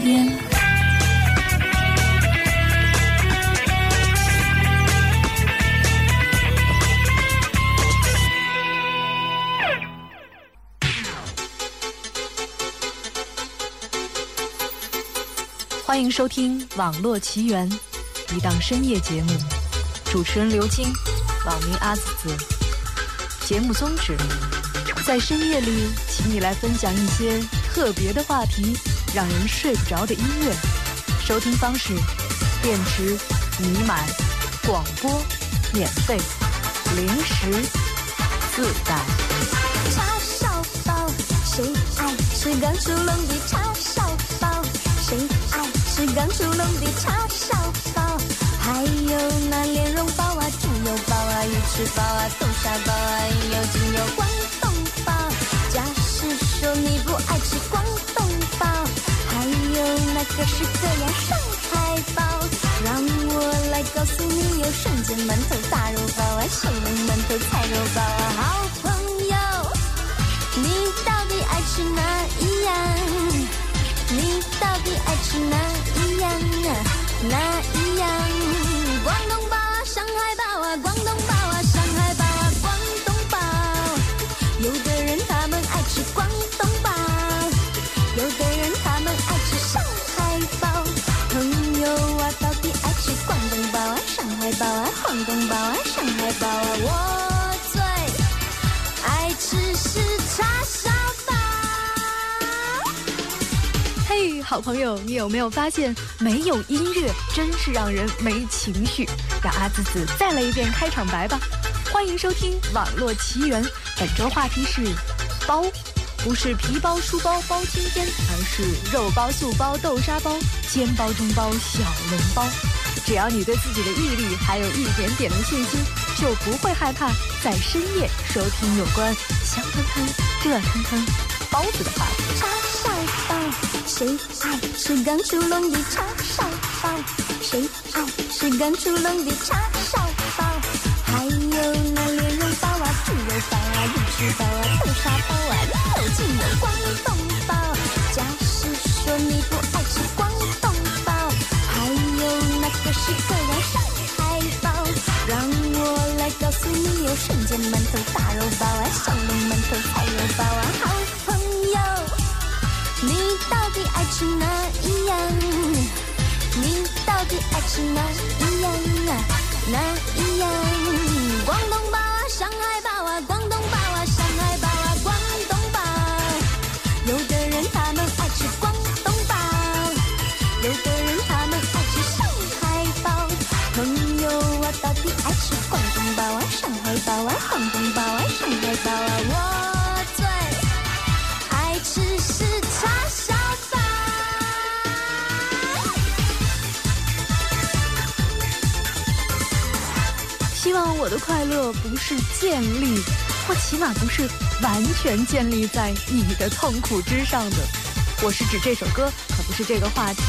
边。欢迎收听《网络奇缘》，一档深夜节目，主持人刘晶，网名阿紫紫。节目宗旨：在深夜里，请你来分享一些特别的话题，让人睡不着的音乐。收听方式：电池、你买、广播、免费、零食自带。叉烧包，谁爱吃刚出笼的叉烧包？谁爱吃刚出笼的叉烧包？还有那莲蓉包啊、猪油包啊、鱼翅包啊、豆沙包啊，有精有广东包。假使说你不爱吃广东包，有那各式各样上海包，让我来告诉你，有生煎馒头、大肉包啊、小笼馒头、菜肉包啊，好朋友，你到底爱吃哪一样？你到底爱吃哪一样啊？哪一好朋友，你有没有发现，没有音乐真是让人没情绪？让阿紫紫再来一遍开场白吧。欢迎收听《网络奇缘》，本周话题是包，不是皮包、书包包青天，而是肉包、素包、豆沙包、煎包、中包、小笼包。只要你对自己的毅力还有一点点的信心，就不会害怕在深夜收听有关香喷喷、热腾腾包子的话题。谁爱吃刚出笼的叉烧包？谁爱吃刚出笼的叉烧包？还有那莲蓉包啊、猪肉包啊、鱼翅包啊、豆沙包啊，有精有广东包。假使说你不爱吃广东包，还有那各式各样上海包，让我来告诉你，有生煎馒头、大肉包啊、底爱吃哪一样？你到底爱吃哪一样我的快乐不是建立，或起码不是完全建立在你的痛苦之上的。我是指这首歌，可不是这个话题，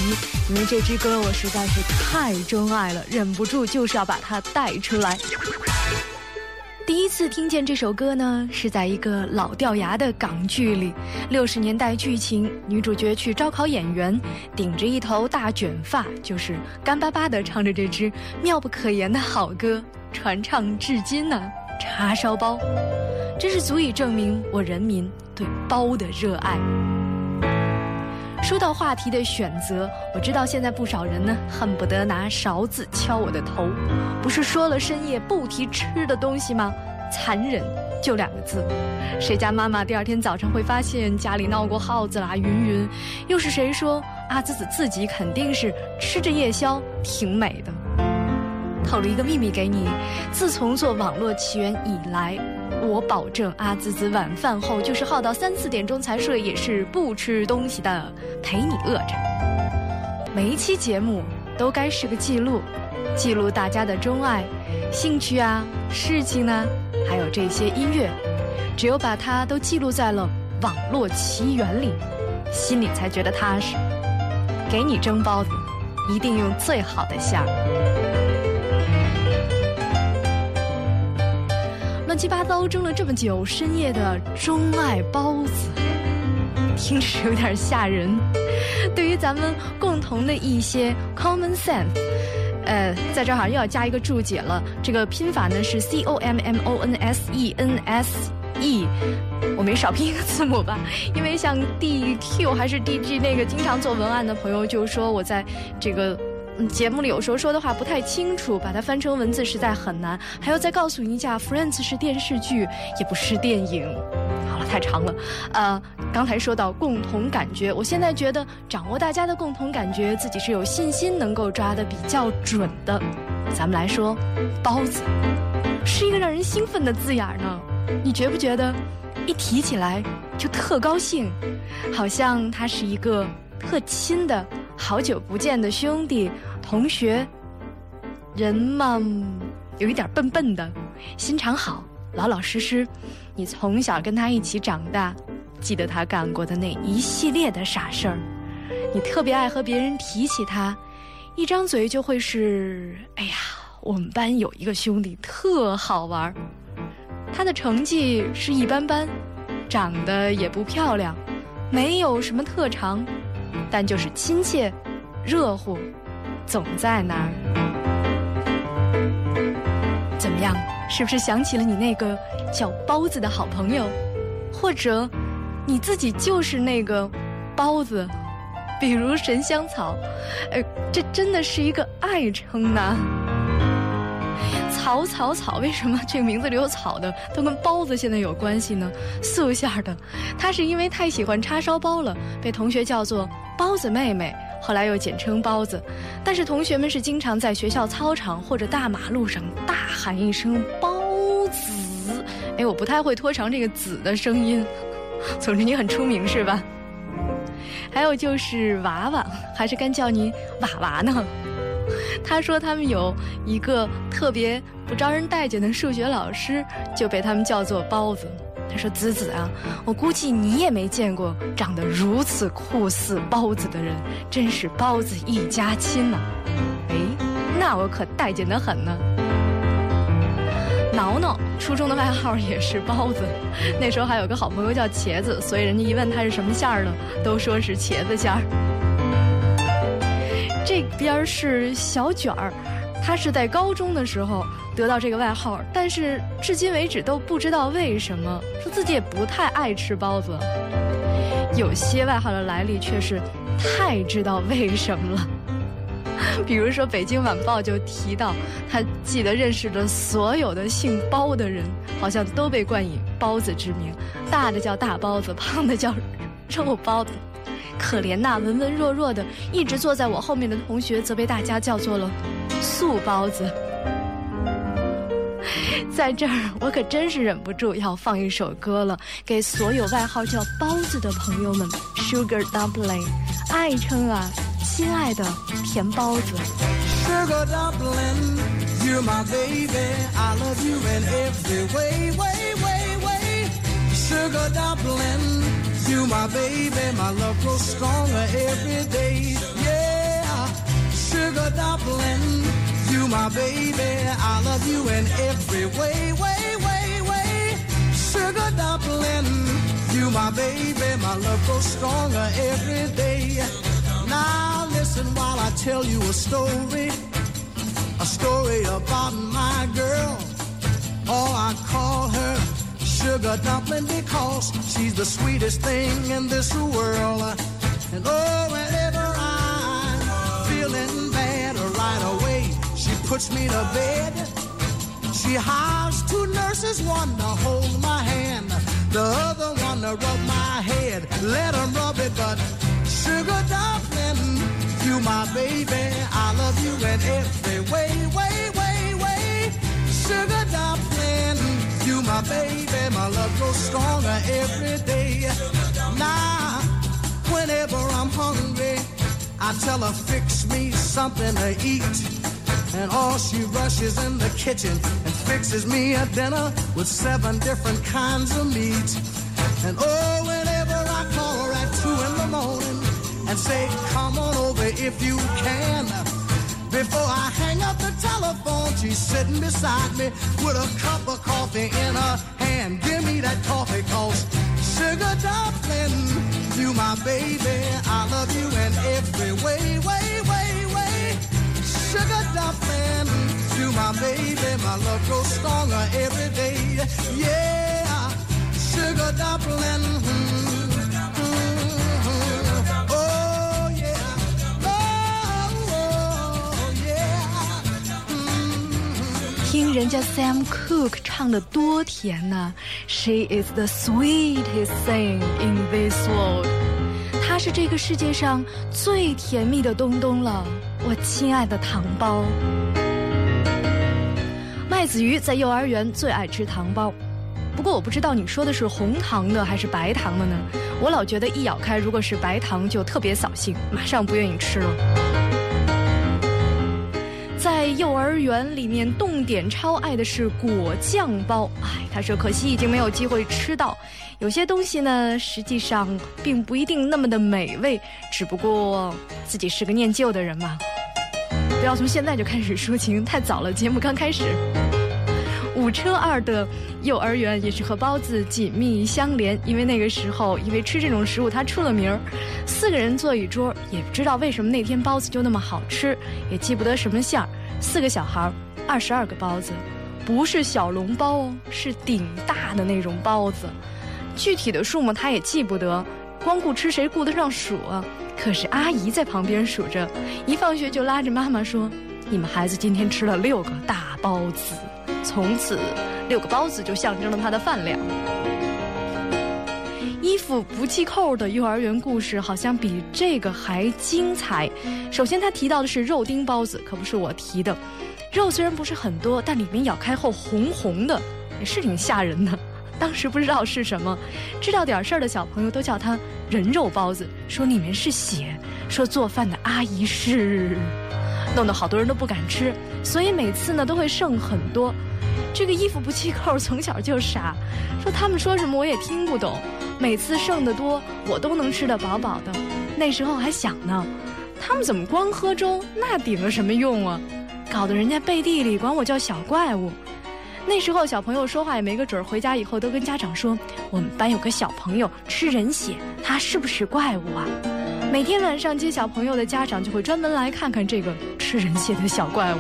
因为这支歌我实在是太钟爱了，忍不住就是要把它带出来。第一次听见这首歌呢，是在一个老掉牙的港剧里，六十年代剧情，女主角去招考演员，顶着一头大卷发，就是干巴巴的唱着这支妙不可言的好歌，传唱至今呢、叉烧包，真是足以证明我人民对包的热爱。说到话题的选择，我知道现在不少人呢恨不得拿勺子敲我的头。不是说了深夜不提吃的东西吗？残忍，就两个字。谁家妈妈第二天早上会发现家里闹过耗子啦？云云，又是谁说阿紫紫自己肯定是吃着夜宵挺美的？透露一个秘密给你，自从做网络奇缘以来，我保证阿紫紫晚饭后就是耗到三四点钟才睡，也是不吃东西的，陪你饿着。每一期节目都该是个记录，记录大家的钟爱、兴趣啊、事情呢、还有这些音乐。只有把它都记录在了网络奇缘里，心里才觉得踏实。给你蒸包子，一定用最好的馅儿。乱七八糟争了这么久，深夜的钟爱包子，听着有点吓人。对于咱们共同的一些 common sense，呃，在这儿又要加一个注解了。这个拼法呢是 c o m m o n s e n s e，我没少拼一个字母吧？因为像 d q 还是 d g 那个经常做文案的朋友就说我在这个。节目里有时候说的话不太清楚，把它翻成文字实在很难。还要再告诉你一下，《Friends》是电视剧，也不是电影。好了，太长了。呃，刚才说到共同感觉，我现在觉得掌握大家的共同感觉，自己是有信心能够抓的比较准的。咱们来说，包子是一个让人兴奋的字眼呢。你觉不觉得，一提起来就特高兴，好像他是一个特亲的好久不见的兄弟。同学，人嘛，有一点笨笨的，心肠好，老老实实。你从小跟他一起长大，记得他干过的那一系列的傻事儿。你特别爱和别人提起他，一张嘴就会是：哎呀，我们班有一个兄弟特好玩儿。他的成绩是一般般，长得也不漂亮，没有什么特长，但就是亲切、热乎。总在那儿，怎么样？是不是想起了你那个叫包子的好朋友？或者你自己就是那个包子？比如神香草，呃，这真的是一个爱称呐。草草草，为什么这个名字里有草的都跟包子现在有关系呢？素馅的，他是因为太喜欢叉烧包了，被同学叫做包子妹妹。后来又简称包子，但是同学们是经常在学校操场或者大马路上大喊一声“包子”。哎，我不太会拖长这个“子”的声音。总之你很出名是吧？还有就是娃娃，还是该叫你娃娃呢？他说他们有一个特别不招人待见的数学老师，就被他们叫做包子。他说：“子子啊，我估计你也没见过长得如此酷似包子的人，真是包子一家亲呐。”哎，那我可待见得很呢。挠挠初中的外号也是包子，那时候还有个好朋友叫茄子，所以人家一问他是什么馅儿的，都说是茄子馅儿。这边是小卷儿，他是在高中的时候。得到这个外号，但是至今为止都不知道为什么，说自己也不太爱吃包子。有些外号的来历却是太知道为什么了。比如说《北京晚报》就提到，他记得认识的所有的姓包的人，好像都被冠以包子之名，大的叫大包子，胖的叫肉包子。可怜那文文弱弱的一直坐在我后面的同学，则被大家叫做了素包子。在这儿，我可真是忍不住要放一首歌了，给所有外号叫包子的朋友们，Sugar Dumpling，爱称啊，亲爱的甜包子。Sugar Dumpling，you're my baby，I love you in every way，way way way。Sugar Dumpling，you're my baby，my love grows stronger every day，yeah。Sugar Dumpling。You my baby, I love you in every way, way, way, way. Sugar dumpling, you my baby, my love grows stronger every day. Now listen while I tell you a story, a story about my girl. Oh, I call her sugar dumpling because she's the sweetest thing in this world. And oh, whenever puts me to bed. She hires two nurses, one to hold my hand, the other one to rub my head. Let them rub it, but sugar dumpling, you my baby. I love you in every way, way, way, way. Sugar dumpling, you my baby. My love grows stronger every day. Now, whenever I'm hungry, I tell her fix me something to eat. And all she rushes in the kitchen and fixes me a dinner with seven different kinds of meat. And oh, whenever I call her at two in the morning and say, come on over if you can, Before I hang up the telephone, she's sitting beside me with a cup of coffee in her hand. Give me that coffee, cause sugar dumpling, you my baby. I love you in every way, way Sugar dumpling, you my baby. My love grows stronger every day. Yeah, sugar dumpling. Mm, mm, oh yeah, oh, oh yeah. Mm. 听人家 Sam Cooke 唱的多甜呐、She is the sweetest thing in this world。 是这个世界上最甜蜜的东东了，我亲爱的糖包。麦子鱼在幼儿园最爱吃糖包，不过我不知道你说的是红糖的还是白糖的呢？我老觉得一咬开，如果是白糖就特别扫兴，马上不愿意吃了。在幼儿园里面，动点超爱的是果酱包。哎，他说可惜已经没有机会吃到。有些东西呢，实际上并不一定那么的美味，只不过自己是个念旧的人嘛。不要从现在就开始抒情，太早了，节目刚开始。五车二的幼儿园也是和包子紧密相连，因为那个时候因为吃这种食物它出了名儿。四个人坐一桌，也不知道为什么那天包子就那么好吃，也记不得什么馅儿。四个小孩儿，二十二个包子，不是小笼包哦，是顶大的那种包子。具体的数目他也记不得，光顾吃谁顾得上数啊？可是阿姨在旁边数着，一放学就拉着妈妈说：“你们孩子今天吃了六个大包子。”从此，六个包子就象征了他的饭量。衣服不系扣的幼儿园故事好像比这个还精彩。首先，他提到的是肉丁包子，可不是我提的。肉虽然不是很多，但里面咬开后红红的，也是挺吓人的。当时不知道是什么，知道点事儿的小朋友都叫它人肉包子，说里面是血，说做饭的阿姨是，弄得好多人都不敢吃，所以每次呢都会剩很多。这个衣服不系扣，从小就傻，说他们说什么我也听不懂，每次剩的多，我都能吃得饱饱的。那时候还想呢，他们怎么光喝粥，那顶了什么用啊？搞得人家背地里管我叫小怪物。那时候小朋友说话也没个准儿，回家以后都跟家长说，我们班有个小朋友吃人血，他是不是怪物啊？每天晚上接小朋友的家长就会专门来看看这个吃人血的小怪物。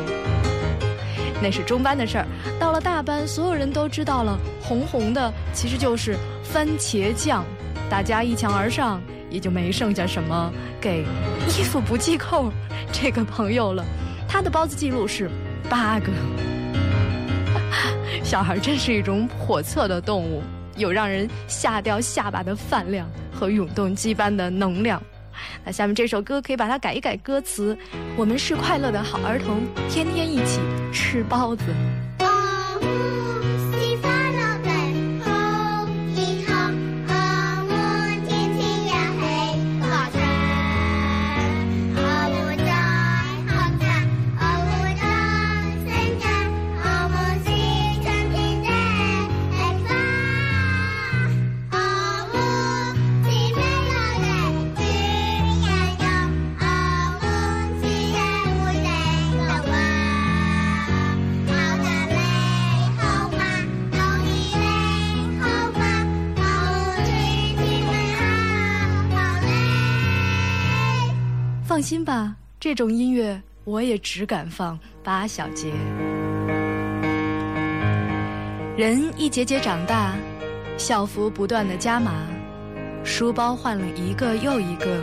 那是中班的事儿，到了大班，所有人都知道了，红红的其实就是番茄酱，大家一抢而上，也就没剩下什么给衣服不系扣这个朋友了。他的包子记录是八个。小孩真是一种叵测的动物，有让人吓掉下巴的饭量和永动机般的能量。那下面这首歌可以把它改一改歌词：我们是快乐的好儿童，天天一起吃包子。放心吧，这种音乐我也只敢放八小节。人一节节长大，校服不断的加码，书包换了一个又一个，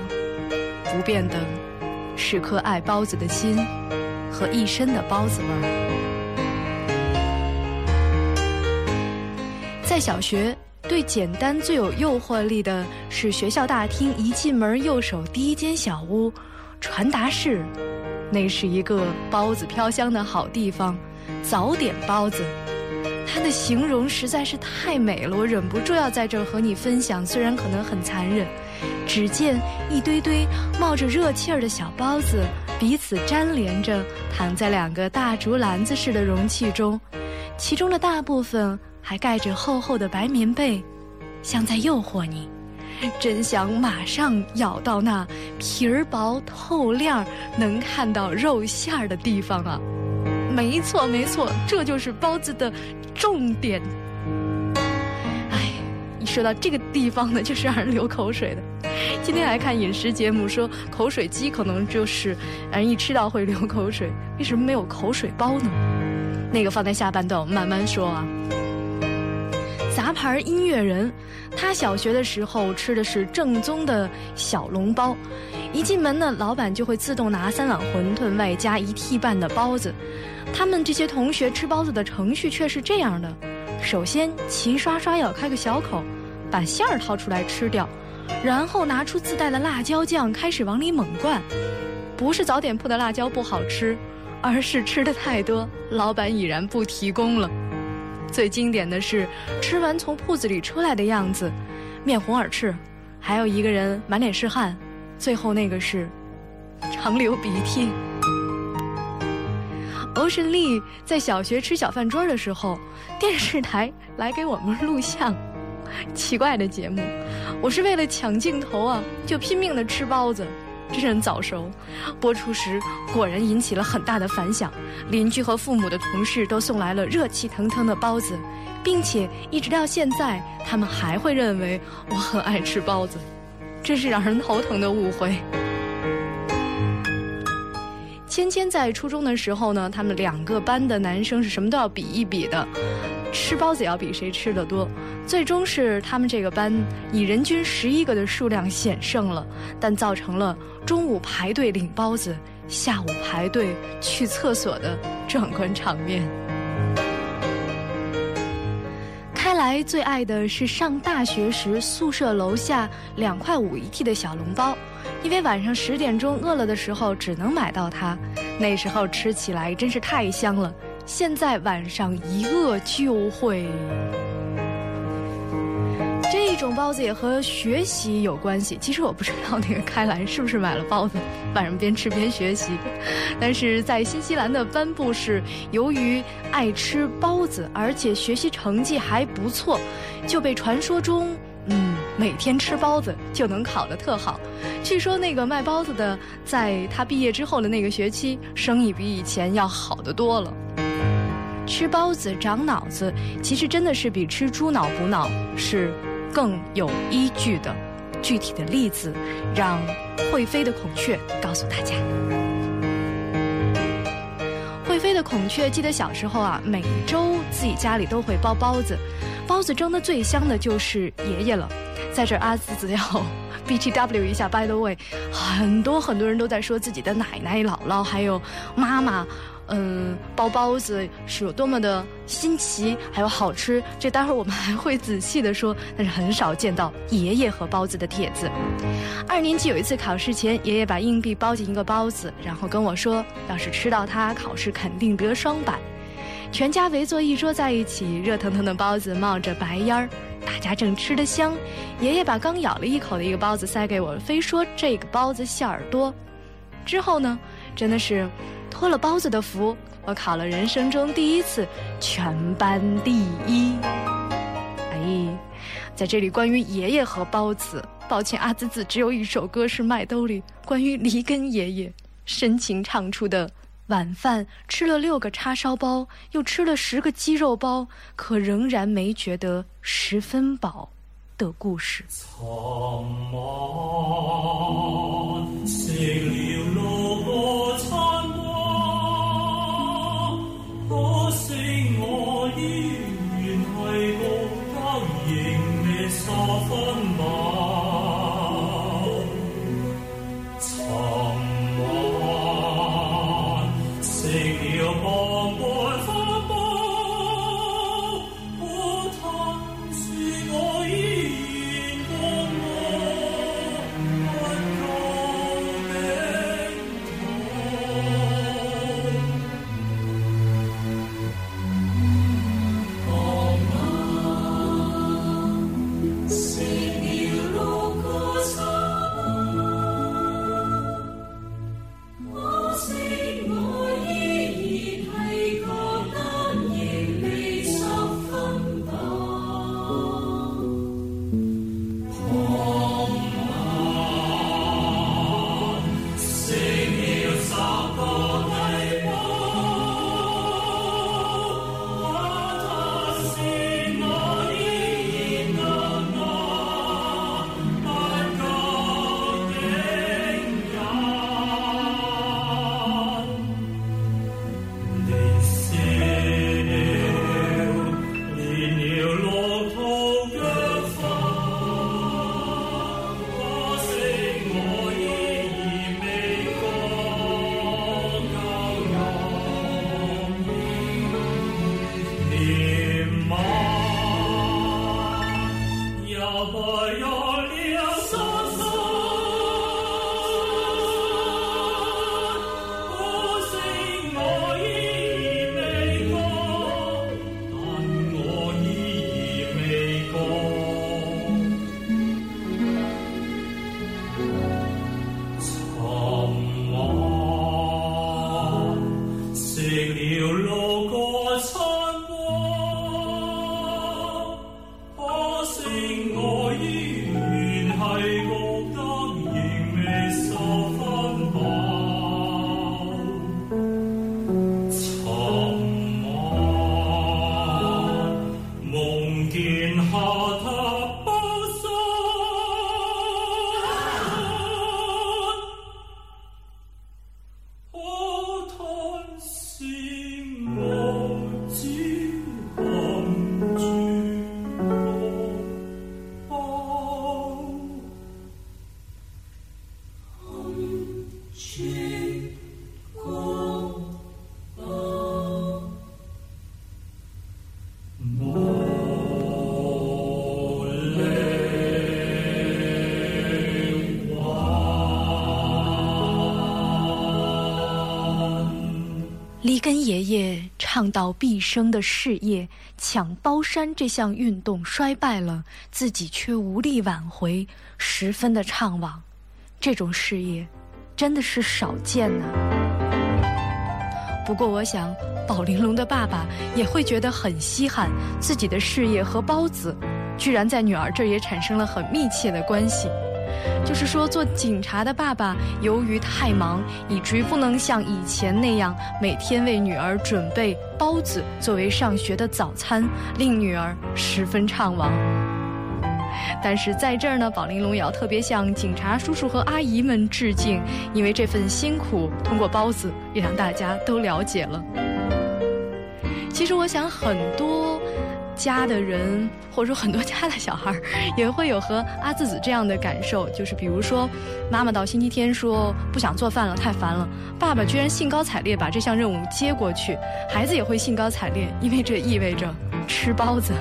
不变的是颗爱包子的心和一身的包子味儿。在小学，对简单最有诱惑力的是学校大厅一进门右手第一间小屋，传达室。那是一个包子飘香的好地方，早点包子。它的形容实在是太美了，我忍不住要在這兒和你分享，虽然可能很残忍。只见一堆堆冒着热气儿的小包子，彼此粘连着，躺在两个大竹篮子似的容器中，其中的大部分还盖着厚厚的白棉被，像在诱惑你。真想马上咬到那皮儿薄透亮、能看到肉馅儿的地方啊！没错，没错，这就是包子的重点。哎，一说到这个地方呢，就是让人流口水的。今天来看饮食节目，说口水鸡可能就是让人一吃到会流口水。为什么没有口水包呢？那个放在下半段慢慢说啊。杂牌音乐人，他小学的时候吃的是正宗的小笼包，一进门呢，老板就会自动拿三碗馄饨外加一屉半的包子。他们这些同学吃包子的程序却是这样的：首先齐刷刷咬开个小口，把馅儿掏出来吃掉，然后拿出自带的辣椒酱开始往里猛灌。不是早点铺的辣椒不好吃，而是吃的太多，老板已然不提供了。最经典的是吃完从铺子里出来的样子，面红耳赤，还有一个人满脸是汗，最后那个是长流鼻涕。欧神丽在小学吃小饭桌的时候，电视台来给我们录像，奇怪的节目，我是为了抢镜头啊，就拼命的吃包子。真人早熟，播出时果然引起了很大的反响。邻居和父母的同事都送来了热气腾腾的包子，并且一直到现在，他们还会认为我很爱吃包子，真是让人头疼的误会。芊芊在初中的时候呢，他们两个班的男生是什么都要比一比的，吃包子要比谁吃的多。最终是他们这个班以人均十一个的数量险胜了，但造成了中午排队领包子，下午排队去厕所的壮观场面。开来最爱的是上大学时宿舍楼下两块五一屉的小笼包，因为晚上十点钟饿了的时候只能买到它，那时候吃起来真是太香了。现在晚上一饿就会。这种包子也和学习有关系。其实我不知道那个开兰是不是买了包子，晚上边吃边学习。但是在新西兰的颁布是，由于爱吃包子，而且学习成绩还不错，就被传说中，嗯，每天吃包子就能考得特好。据说那个卖包子的，在他毕业之后的那个学期，生意比以前要好得多了。吃包子长脑子，其实真的是比吃猪脑补脑是。更有依据的具体的例子，让会飞的孔雀告诉大家。会飞的孔雀记得小时候啊，每周自己家里都会包包子，包子蒸的最香的就是爷爷了。在这阿紫紫要 B T W 一下，By the way，很多很多人都在说自己的奶奶、姥姥还有妈妈。嗯，包包子是有多么的新奇，还有好吃，这待会儿我们还会仔细的说。但是很少见到爷爷和包子的帖子。二年级有一次考试前，爷爷把硬币包进一个包子，然后跟我说，要是吃到它，考试肯定得双百。全家围坐一桌在一起，热腾腾的包子冒着白烟儿，大家正吃得香。爷爷把刚咬了一口的一个包子塞给我，非说这个包子馅儿多。之后呢，真的是。托了包子的福我考了人生中第一次全班第一。哎在这里关于爷爷和包子抱歉阿兹紫只有一首歌是麦兜里关于梨根爷爷深情唱出的。晚饭吃了六个叉烧包又吃了十个鸡肉包可仍然没觉得十分饱的故事。可惜我依然系故交，仍未疏忽。根爷爷倡导毕生的事业抢包山这项运动衰败了，自己却无力挽回，十分的怅惘。这种事业真的是少见呢。不过，我想宝玲珑的爸爸也会觉得很稀罕，自己的事业和包子居然在女儿这也产生了很密切的关系。就是说，做警察的爸爸由于太忙，以至于不能像以前那样每天为女儿准备包子作为上学的早餐，令女儿十分怅惘。但是在这儿呢，宝玲珑也要特别向警察叔叔和阿姨们致敬，因为这份辛苦通过包子也让大家都了解了。其实我想很多。家的人，或者说很多家的小孩也会有和阿字子这样的感受，就是比如说，妈妈到星期天说不想做饭了，太烦了，爸爸居然兴高采烈把这项任务接过去，孩子也会兴高采烈，因为这意味着吃包子、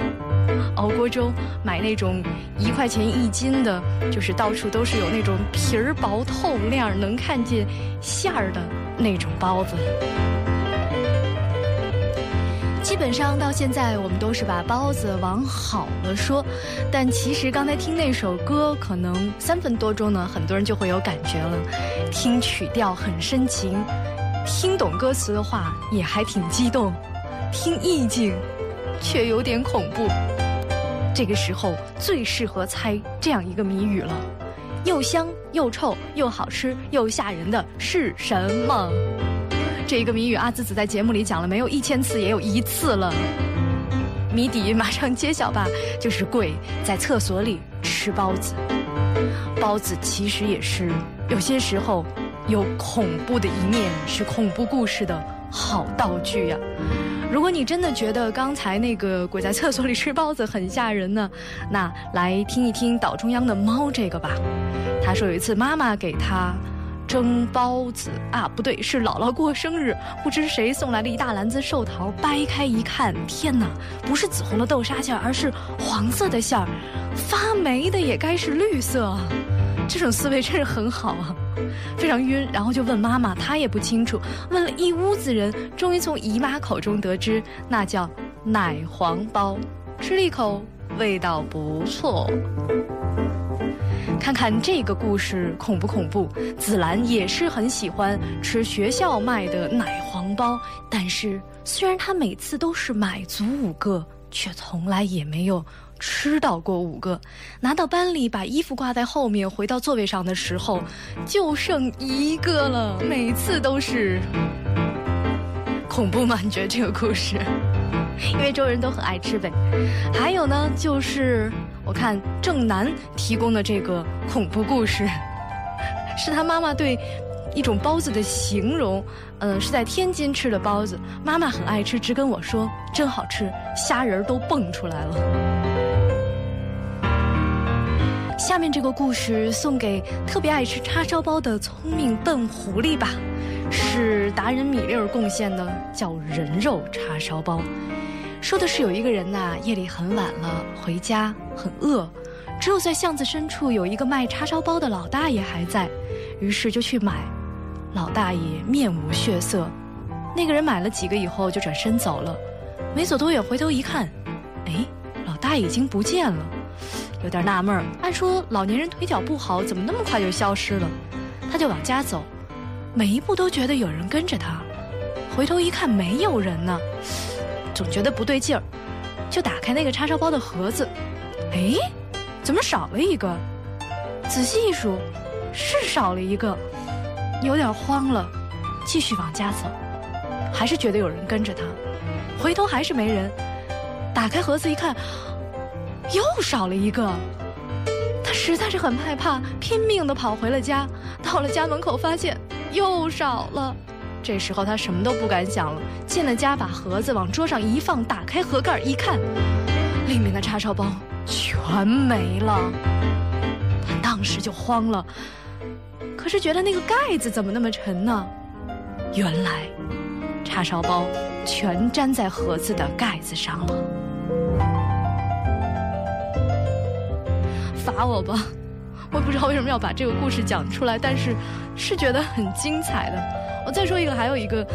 熬锅粥、买那种一块钱一斤的，就是到处都是有那种皮儿薄透亮、能看见馅儿的那种包子。基本上到现在，我们都是把包子往好了说，但其实刚才听那首歌，可能三分多钟呢，很多人就会有感觉了。听曲调很深情，听懂歌词的话也还挺激动，听意境却有点恐怖。这个时候最适合猜这样一个谜语了：又香又臭又好吃又吓人的是什么？这一个谜语，阿紫紫在节目里讲了没有一千次，也有一次了。谜底马上揭晓吧，就是鬼在厕所里吃包子。包子其实也是有些时候有恐怖的一面，是恐怖故事的好道具呀。如果你真的觉得刚才那个鬼在厕所里吃包子很吓人呢，那来听一听岛中央的猫这个吧。他说有一次妈妈给他。蒸包子。啊，不对，是姥姥过生日，不知谁送来了一大篮子寿桃，掰开一看，天哪，不是紫红的豆沙馅儿，而是黄色的馅儿，发霉的也该是绿色，这种思维真是很好啊，非常晕，然后就问妈妈，她也不清楚，问了一屋子人，终于从姨妈口中得知，那叫奶黄包，吃了一口，味道不错。看看这个故事恐不恐怖？紫兰也是很喜欢吃学校卖的奶黄包，但是虽然她每次都是买足五个，却从来也没有吃到过五个。拿到班里，把衣服挂在后面，回到座位上的时候，就剩一个了。每次都是恐怖吗？你觉得这个故事？因为周围人都很爱吃呗。还有呢，就是。我看正南提供的这个恐怖故事，是他妈妈对一种包子的形容。嗯，是在天津吃的包子，妈妈很爱吃，直跟我说真好吃，虾仁都蹦出来了。下面这个故事送给特别爱吃叉烧包的聪明笨狐狸吧，是达人米粒儿贡献的，叫人肉叉烧包。说的是有一个人呐，夜里很晚了回家，很饿，只有在巷子深处有一个卖叉烧包的老大爷还在，于是就去买。老大爷面无血色，那个人买了几个以后就转身走了。没走多远，回头一看，哎，老大爷已经不见了，有点纳闷儿。按说老年人腿脚不好，怎么那么快就消失了？他就往家走，每一步都觉得有人跟着他。回头一看，没有人呢，总觉得不对劲儿，就打开那个叉烧包的盒子，哎，怎么少了一个？仔细一数，是少了一个。有点慌了，继续往家走，还是觉得有人跟着他。回头还是没人，打开盒子一看，又少了一个。他实在是很害怕，拼命的跑回了家。到了家门口，发现又少了。这时候他什么都不敢想了，进了家，把盒子往桌上一放，打开盒盖一看，里面的叉烧包全没了。他当时就慌了。可是觉得那个盖子怎么那么沉呢？原来，叉烧包全粘在盒子的盖子上了。罚我吧！我也不知道为什么要把这个故事讲出来，但是是觉得很精彩的。我再说一个，还有一个，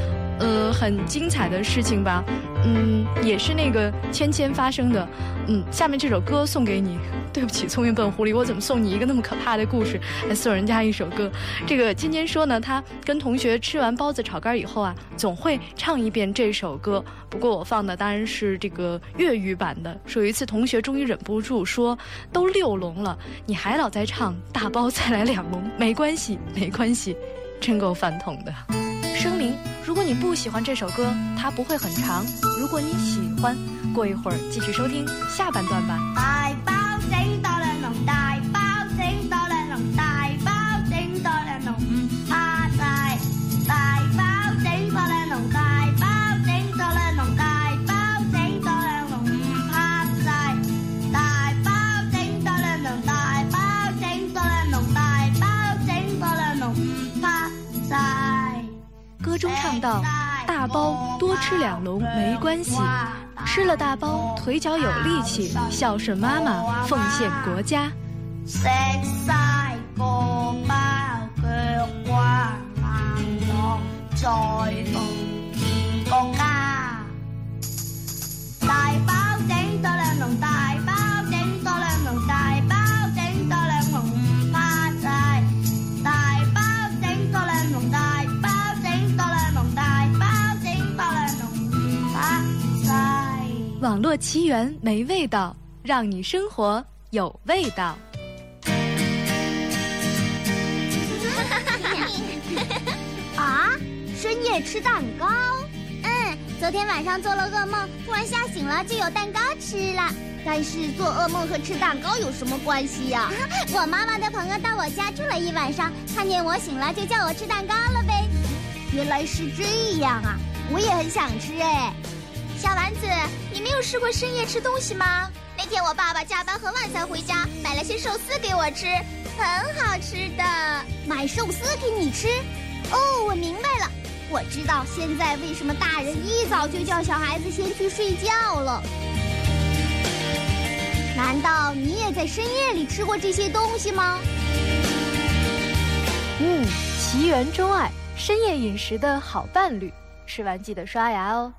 呃，很精彩的事情吧。嗯，也是那个芊芊发生的。嗯，下面这首歌送给你。对不起，聪明笨狐狸，我怎么送你一个那么可怕的故事，还送人家一首歌？这个芊芊说呢，她跟同学吃完包子炒肝以后啊，总会唱一遍这首歌。不过我放的当然是这个粤语版的。说有一次同学终于忍不住说：“都六笼了，你还老在唱大包再来两笼？没关系，没关系，真够饭桶的。”声明：如果你不喜欢这首歌，它不会很长；如果你喜欢，过一会儿继续收听下半段吧。中唱道：“大包多吃两笼没关系，吃了大包腿脚有力气，孝顺妈妈，奉献国家。”，大包整多两笼大。网络奇缘没味道，让你生活有味道。啊，深夜吃蛋糕？嗯，昨天晚上做了噩梦，突然吓醒了就有蛋糕吃了。但是做噩梦和吃蛋糕有什么关系呀？我妈妈的朋友到我家住了一晚上，看见我醒了就叫我吃蛋糕了呗。原来是这样啊，我也很想吃哎。小丸子，你没有试过深夜吃东西吗？那天我爸爸加班很晚才回家，买了些寿司给我吃，很好吃的。买寿司给你吃？哦，我明白了，我知道现在为什么大人一早就叫小孩子先去睡觉了。难道你也在深夜里吃过这些东西吗？嗯，奇缘钟爱，深夜饮食的好伴侣，吃完记得刷牙哦。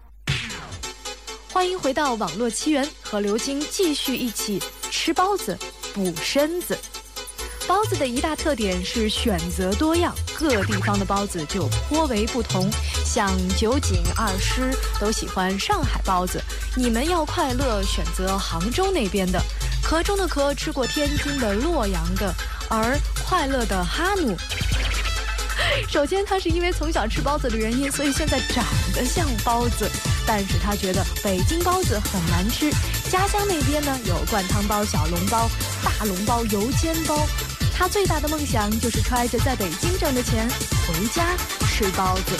欢迎回到网络奇缘，和刘晶继续一起吃包子补身子。包子的一大特点是选择多样，各地方的包子就颇为不同。像九井、二师都喜欢上海包子，你们要快乐选择杭州那边的。壳中的壳吃过天津的、洛阳的，而快乐的哈努。首先，他是因为从小吃包子的原因，所以现在长得像包子。但是他觉得北京包子很难吃，家乡那边呢有灌汤包、小笼包、大笼包、油煎包。他最大的梦想就是揣着在北京挣的钱回家吃包子。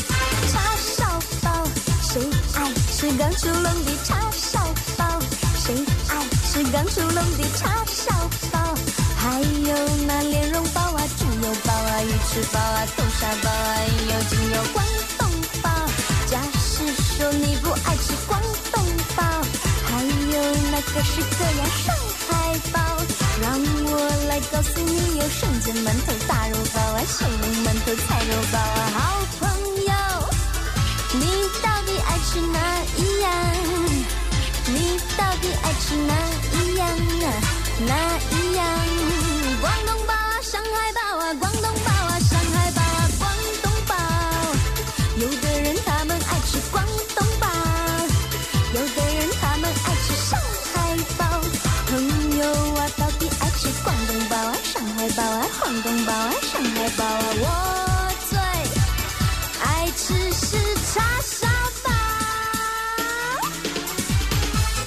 叉烧包，谁爱吃刚出笼的叉烧包？谁爱吃刚出笼的叉烧啊、鱼翅包啊、豆沙包啊，有金有广东包。假使说你不爱吃广东包，还有那各式各样上海包。让我来告诉你，有生煎馒头、大肉包啊，小笼馒头、菜肉包啊，好朋友，你到底爱吃哪一样？你到底爱吃哪一样啊？哪一样？广东包啊？我最爱吃是叉烧包。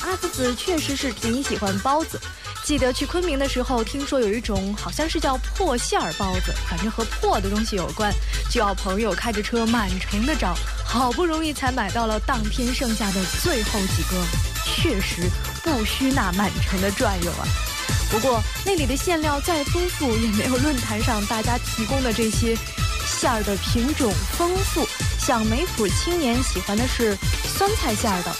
阿福子确实是挺喜欢包子。记得去昆明的时候，听说有一种好像是叫破馅儿包子，反正和破的东西有关，就要朋友开着车满城的找，好不容易才买到了当天剩下的最后几个。确实不虚那满城的转悠啊！不过那里的馅料再丰富，也没有论坛上大家提供的这些馅儿的品种丰富。像梅浦青年喜欢的是酸菜馅儿的。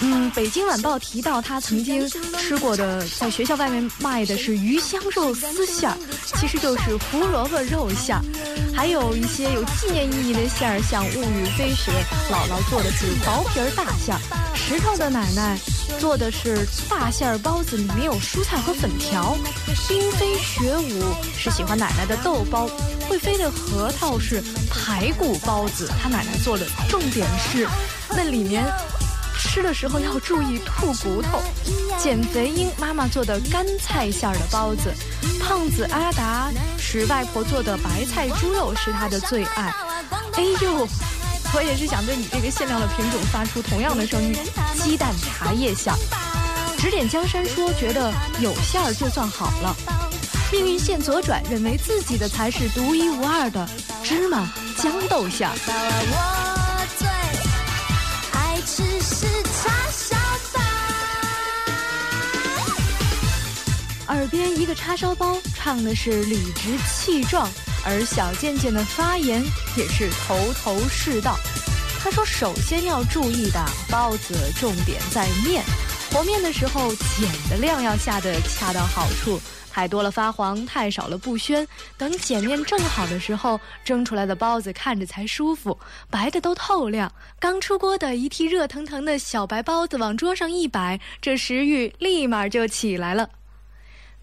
嗯，北京晚报提到他曾经吃过的，在学校外面卖的是鱼香肉丝馅儿，其实就是胡萝卜肉馅儿。还有一些有纪念意义的馅儿，像物语飞雪姥姥做的是薄皮儿大馅儿，石头的奶奶做的是大馅儿包子，里面有蔬菜和粉条。冰飞雪舞是喜欢奶奶的豆包，会飞的核桃是排骨包子，他奶奶做的，重点是那里面。吃的时候要注意吐骨头。减肥鹰妈妈做的干菜馅儿的包子，胖子阿达是外婆做的白菜猪肉是他的最爱。哎呦，我也是想对你这个限量的品种发出同样的声音：鸡蛋茶叶馅儿。指点江山说觉得有馅儿就算好了。命运线左转认为自己的才是独一无二的芝麻豇豆馅儿。耳边一个叉烧包，唱的是理直气壮，而小健健的发言也是头头是道。他说：“首先要注意的，包子重点在面，和面的时候碱的量要下得恰到好处，太多了发黄，太少了不宣。等碱面正好的时候，蒸出来的包子看着才舒服，白的都透亮。刚出锅的一屉热腾腾的小白包子往桌上一摆，这食欲立马就起来了。”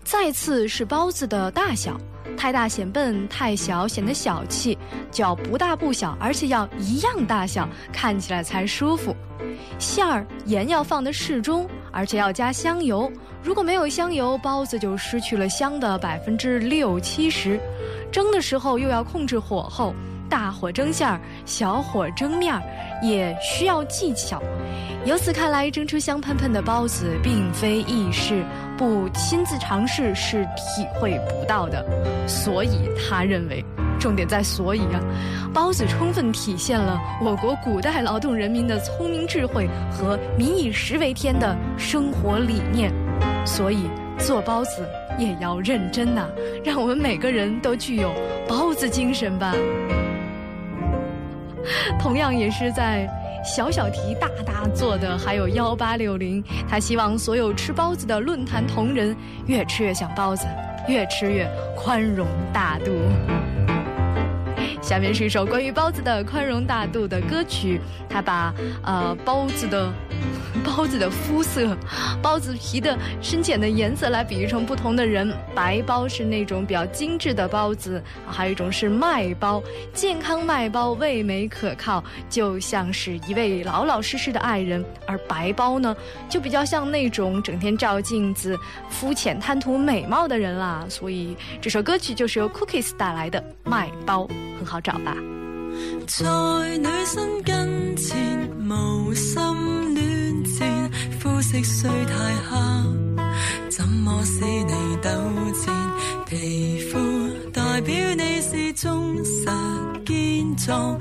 再次是包子的大小，太大显笨，太小显得小气，脚不大不小，而且要一样大小，看起来才舒服。馅儿盐要放的适中，而且要加香油。如果没有香油，包子就失去了香的百分之六七十。蒸的时候又要控制火候。大火蒸馅儿，小火蒸面儿，也需要技巧。由此看来，蒸出香喷喷的包子并非易事，不亲自尝试是体会不到的。所以他认为，重点在所以啊，包子充分体现了我国古代劳动人民的聪明智慧和民以食为天的生活理念。所以做包子也要认真呐，让我们每个人都具有包子精神吧。同样也是在小小题大大做的，还有幺八六零，他希望所有吃包子的论坛同仁越吃越想包子，越吃越宽容大度。下面是一首关于包子的宽容大度的歌曲，他把呃包子的。包子的肤色，包子皮的深浅的颜色来比喻成不同的人。白包是那种比较精致的包子，还有一种是麦包，健康麦包，味美可靠，就像是一位老老实实的爱人。而白包呢，就比较像那种整天照镜子、肤浅贪图美貌的人啦。所以这首歌曲就是由 Cookies 带来的《麦包》，很好找吧。在女生跟前，无心恋肤色虽太黑，怎么使你斗战？皮肤代表你是忠实坚壮，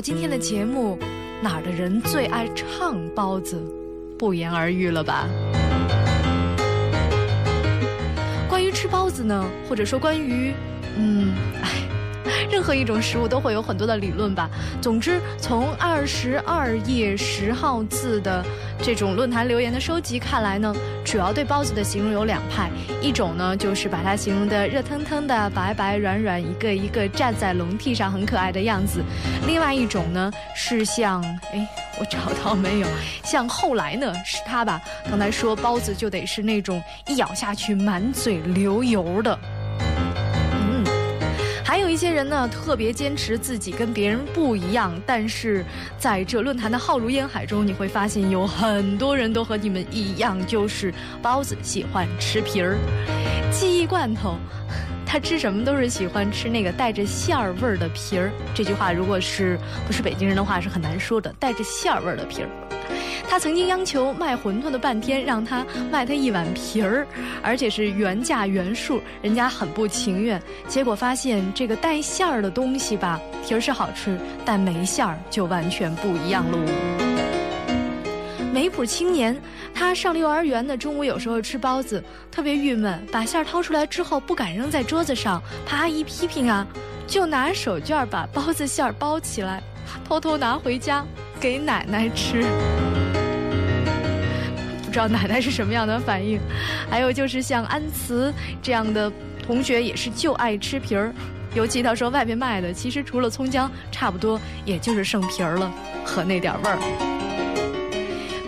今天的节目，哪儿的人最爱唱包子，不言而喻了吧？关于吃包子呢，或者说关于，嗯，哎。任何一种食物都会有很多的理论吧。总之，从二十二页十号字的这种论坛留言的收集看来呢，主要对包子的形容有两派，一种呢就是把它形容的热腾腾的、白白软软，一个一个站在笼屉上很可爱的样子；另外一种呢是像，哎，我找到没有？像后来呢是他吧？刚才说包子就得是那种一咬下去满嘴流油的。还有一些人呢，特别坚持自己跟别人不一样，但是在这论坛的浩如烟海中，你会发现有很多人都和你们一样，就是包子喜欢吃皮儿，记忆罐头。他吃什么都是喜欢吃那个带着馅儿味儿的皮儿。这句话如果是不是北京人的话是很难说的，带着馅儿味儿的皮儿。他曾经央求卖馄饨的半天，让他卖他一碗皮儿，而且是原价原数，人家很不情愿。结果发现这个带馅儿的东西吧，皮儿是好吃，但没馅儿就完全不一样喽。梅浦青年，他上了幼儿园的中午有时候吃包子，特别郁闷，把馅儿掏出来之后不敢扔在桌子上，怕阿姨批评啊，就拿手绢把包子馅儿包起来，偷偷拿回家给奶奶吃。不知道奶奶是什么样的反应。还有就是像安慈这样的同学，也是就爱吃皮儿。尤其他说外面卖的，其实除了葱姜，差不多也就是剩皮儿了和那点味儿。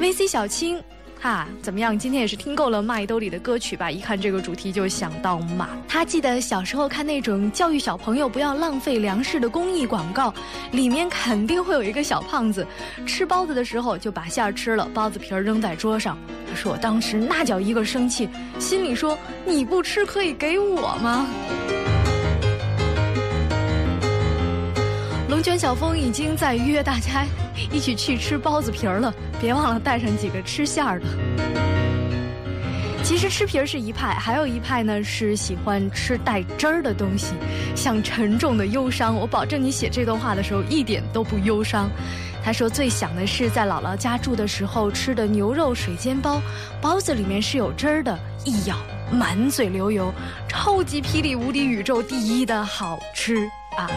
VC 小青，哈，怎么样？今天也是听够了麦兜里的歌曲吧？一看这个主题就想到马。他记得小时候看那种教育小朋友不要浪费粮食的公益广告，里面肯定会有一个小胖子，吃包子的时候就把馅儿吃了，包子皮儿扔在桌上。他说我当时那叫一个生气，心里说你不吃可以给我吗？龙卷小峰已经在约大家一起去吃包子皮儿了，别忘了带上几个吃馅儿的。其实吃皮儿是一派，还有一派呢是喜欢吃带汁儿的东西，像沉重的忧伤。我保证你写这段话的时候一点都不忧伤。他说最想的是在姥姥家住的时候吃的牛肉水煎包，包子里面是有汁儿的，一咬满嘴流油，超级霹雳无敌宇宙第一的好吃啊！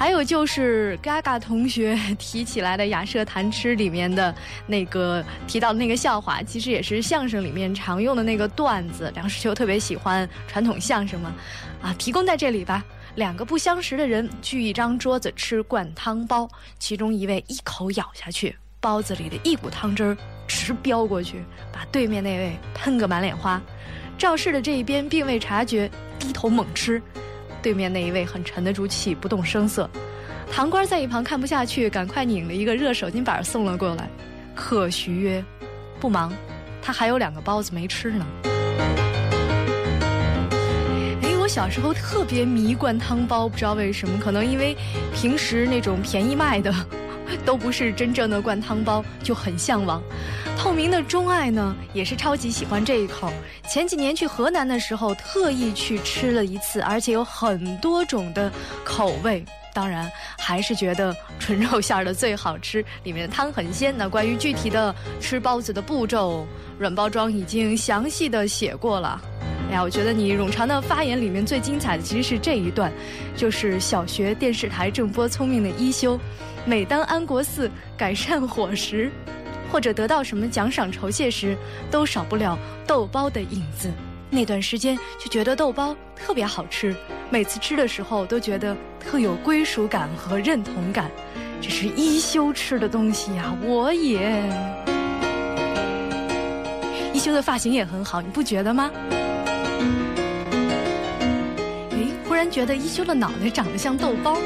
还有就是嘎嘎同学提起来的《雅舍谈吃》里面的那个提到的那个笑话，其实也是相声里面常用的那个段子。梁实秋特别喜欢传统相声嘛，啊，提供在这里吧。两个不相识的人聚一张桌子吃灌汤包，其中一位一口咬下去，包子里的一股汤汁儿直飙过去，把对面那位喷个满脸花。肇事的这一边并未察觉，低头猛吃，对面那一位很沉得住气，不动声色。堂官在一旁看不下去，赶快拧了一个热手巾板送了过来。可徐曰：“不忙，他还有两个包子没吃呢。”哎，我小时候特别迷灌汤包，不知道为什么，可能因为平时那种便宜卖的都不是真正的灌汤包，就很向往。透明的钟爱呢，也是超级喜欢这一口。前几年去河南的时候，特意去吃了一次，而且有很多种的口味。当然，还是觉得纯肉馅儿的最好吃，里面的汤很鲜。那关于具体的吃包子的步骤，软包装已经详细的写过了。哎呀，我觉得你冗长的发言里面最精彩的其实是这一段，就是小学电视台正播《聪明的一休》，每当安国寺改善伙食，或者得到什么奖赏酬谢时，都少不了豆包的影子。那段时间就觉得豆包特别好吃，每次吃的时候都觉得特有归属感和认同感。这是一休吃的东西呀，我也。一休的发型也很好，你不觉得吗？诶，忽然觉得一休的脑袋长得像豆包。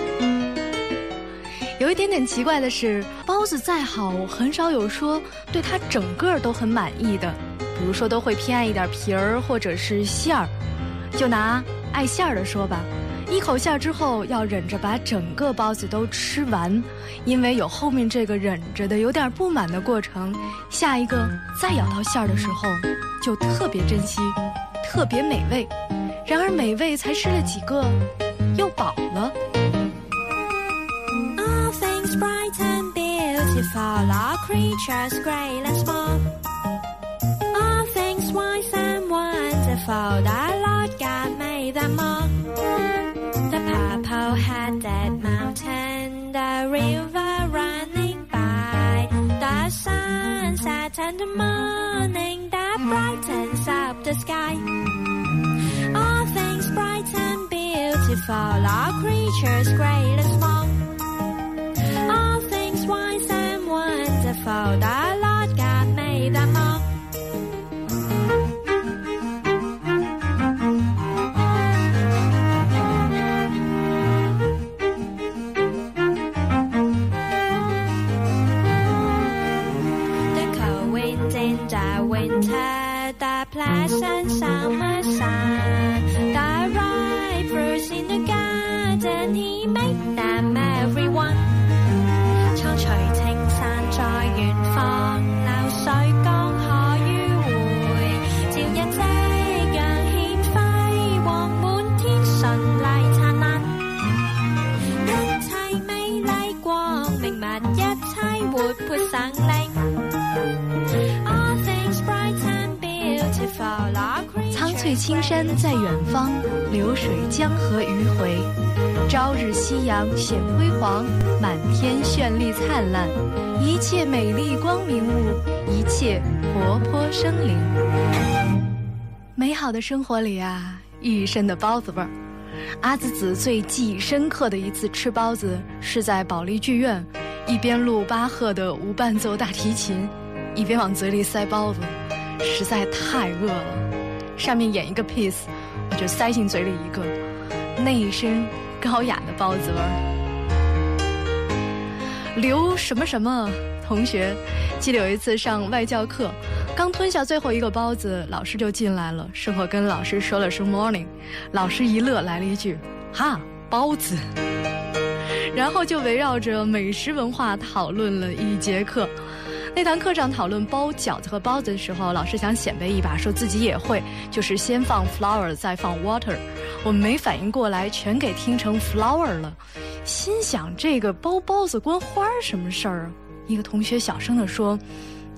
有一点点奇怪的是，包子再好，很少有说对它整个都很满意的。比如说，都会偏爱一点皮儿或者是馅儿。就拿爱馅儿的说吧，一口馅儿之后要忍着把整个包子都吃完，因为有后面这个忍着的有点不满的过程，下一个再咬到馅儿的时候就特别珍惜，特别美味。然而美味才吃了几个，又饱了。Beautiful, all creatures great and small. All things wise and wonderful, the Lord God made them all. The purple-headed mountain, the river running by, the sunset and the morning that brightens up the sky. All things bright and beautiful, all creatures great and small. fall da 青山在远方，流水江河迂回。朝日夕阳显辉煌，满天绚丽灿烂，一切美丽光明物，一切活泼生灵。美好的生活里啊，一身的包子味儿。阿紫子最记忆深刻的一次吃包子，是在保利剧院，一边录巴赫的无伴奏大提琴，一边往嘴里塞包子，实在太饿了。上面演一个 piece，我就塞进嘴里一个，那一身高雅的包子味儿。刘什么什么同学，记得有一次上外教课，刚吞下最后一个包子，老师就进来了，顺口跟老师说了声 morning，老师一乐，来了一句哈包子，然后就围绕着美食文化讨论了一节课。那堂课上讨论包饺子和包子的时候，老师想显摆一把，说自己也会，就是先放 flour 再放 water。我们没反应过来，全给听成 flour 了，心想这个包包子关花儿什么事儿啊？一个同学小声地说：“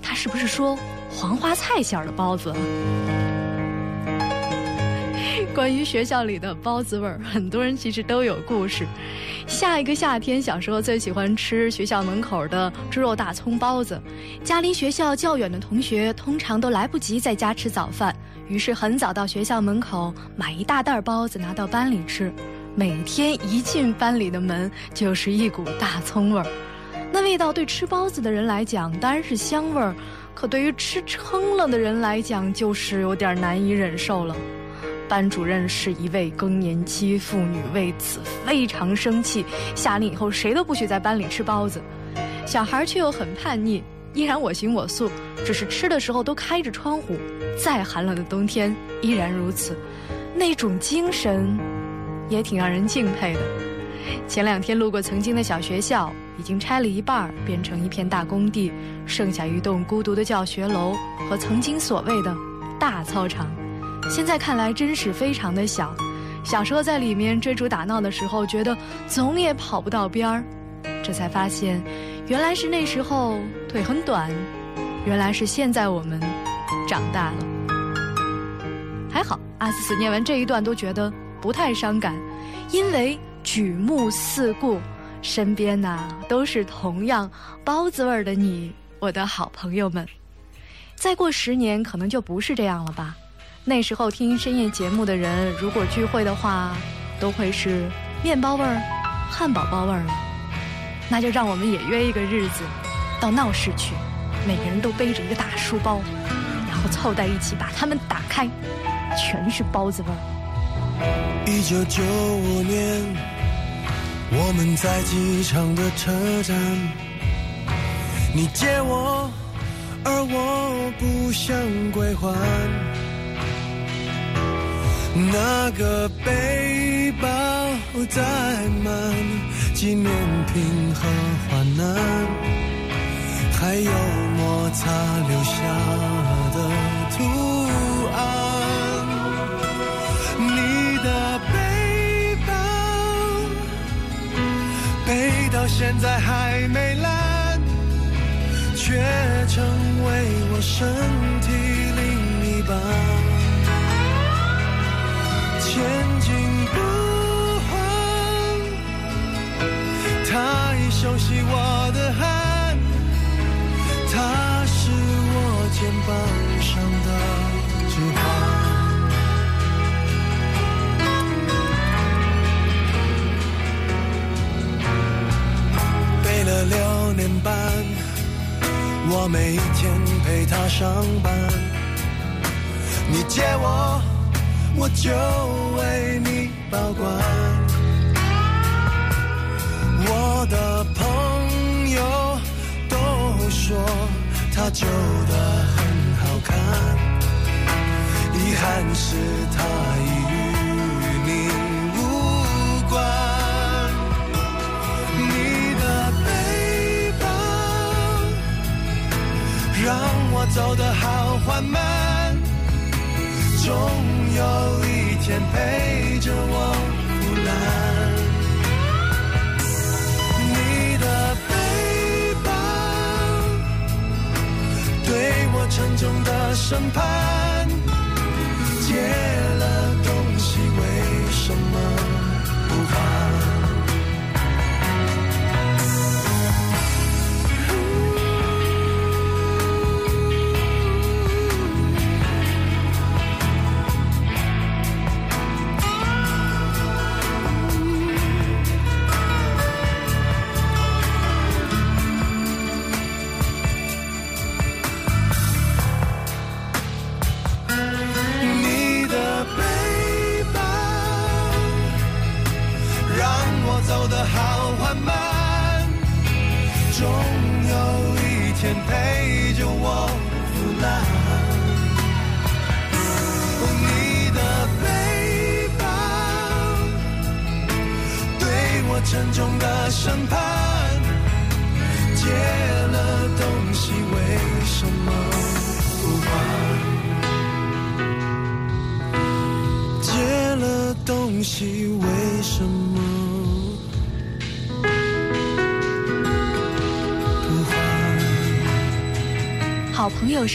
他是不是说黄花菜馅儿的包子？”关于学校里的包子味儿，很多人其实都有故事。下一个夏天，小时候最喜欢吃学校门口的猪肉大葱包子。家离学校较远的同学，通常都来不及在家吃早饭，于是很早到学校门口买一大袋包子拿到班里吃。每天一进班里的门就是一股大葱味儿。那味道对吃包子的人来讲当然是香味儿，可对于吃撑了的人来讲就是有点难以忍受了。班主任是一位更年期妇女，为此非常生气，下令以后谁都不许在班里吃包子。小孩却又很叛逆，依然我行我素，只是吃的时候都开着窗户，再寒冷的冬天依然如此，那种精神也挺让人敬佩的。前两天路过曾经的小学校。已经拆了一半，变成一片大工地，剩下一栋孤独的教学楼和曾经所谓的大操场。现在看来真是非常的小。小时候在里面追逐打闹的时候，觉得总也跑不到边儿，这才发现，原来是那时候腿很短，原来是现在我们长大了。还好，阿斯斯念完这一段都觉得不太伤感，因为举目四顾。身边呐，都是同样包子味儿的你，我的好朋友们。再过十年，可能就不是这样了吧？那时候听深夜节目的人，如果聚会的话，都会是面包味儿、汉堡包味儿了。那就让我们也约一个日子，到闹市去，每个人都背着一个大书包，然后凑在一起，把它们打开，全是包子味儿。一九九五年。我们在机场的车站，你借我，而我不想归还。那个背包载满纪念品和患难，还有摩擦留下的图案。你的背包。背到现在还没烂，却成为我身体另一半。前进不换，他已熟悉我的汗，他是我肩膀上的指环。了六年半，我每天陪他上班。你借我，我就为你保管。我的朋友都说他旧的很好看，遗憾是他已与你无关。你的背包。让我走得好缓慢，总有一天陪着我腐烂。你的背包对我沉重的审判，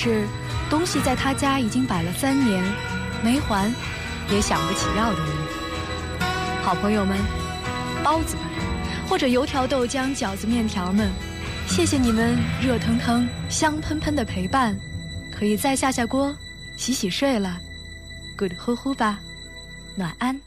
是东西在他家已经摆了三年，没还，也想不起要的人。好朋友们，包子们。或者油条、豆浆、饺子、面条们，谢谢你们热腾腾、香喷喷的陪伴，可以再下下锅，洗洗睡了，good 呼呼吧，暖安。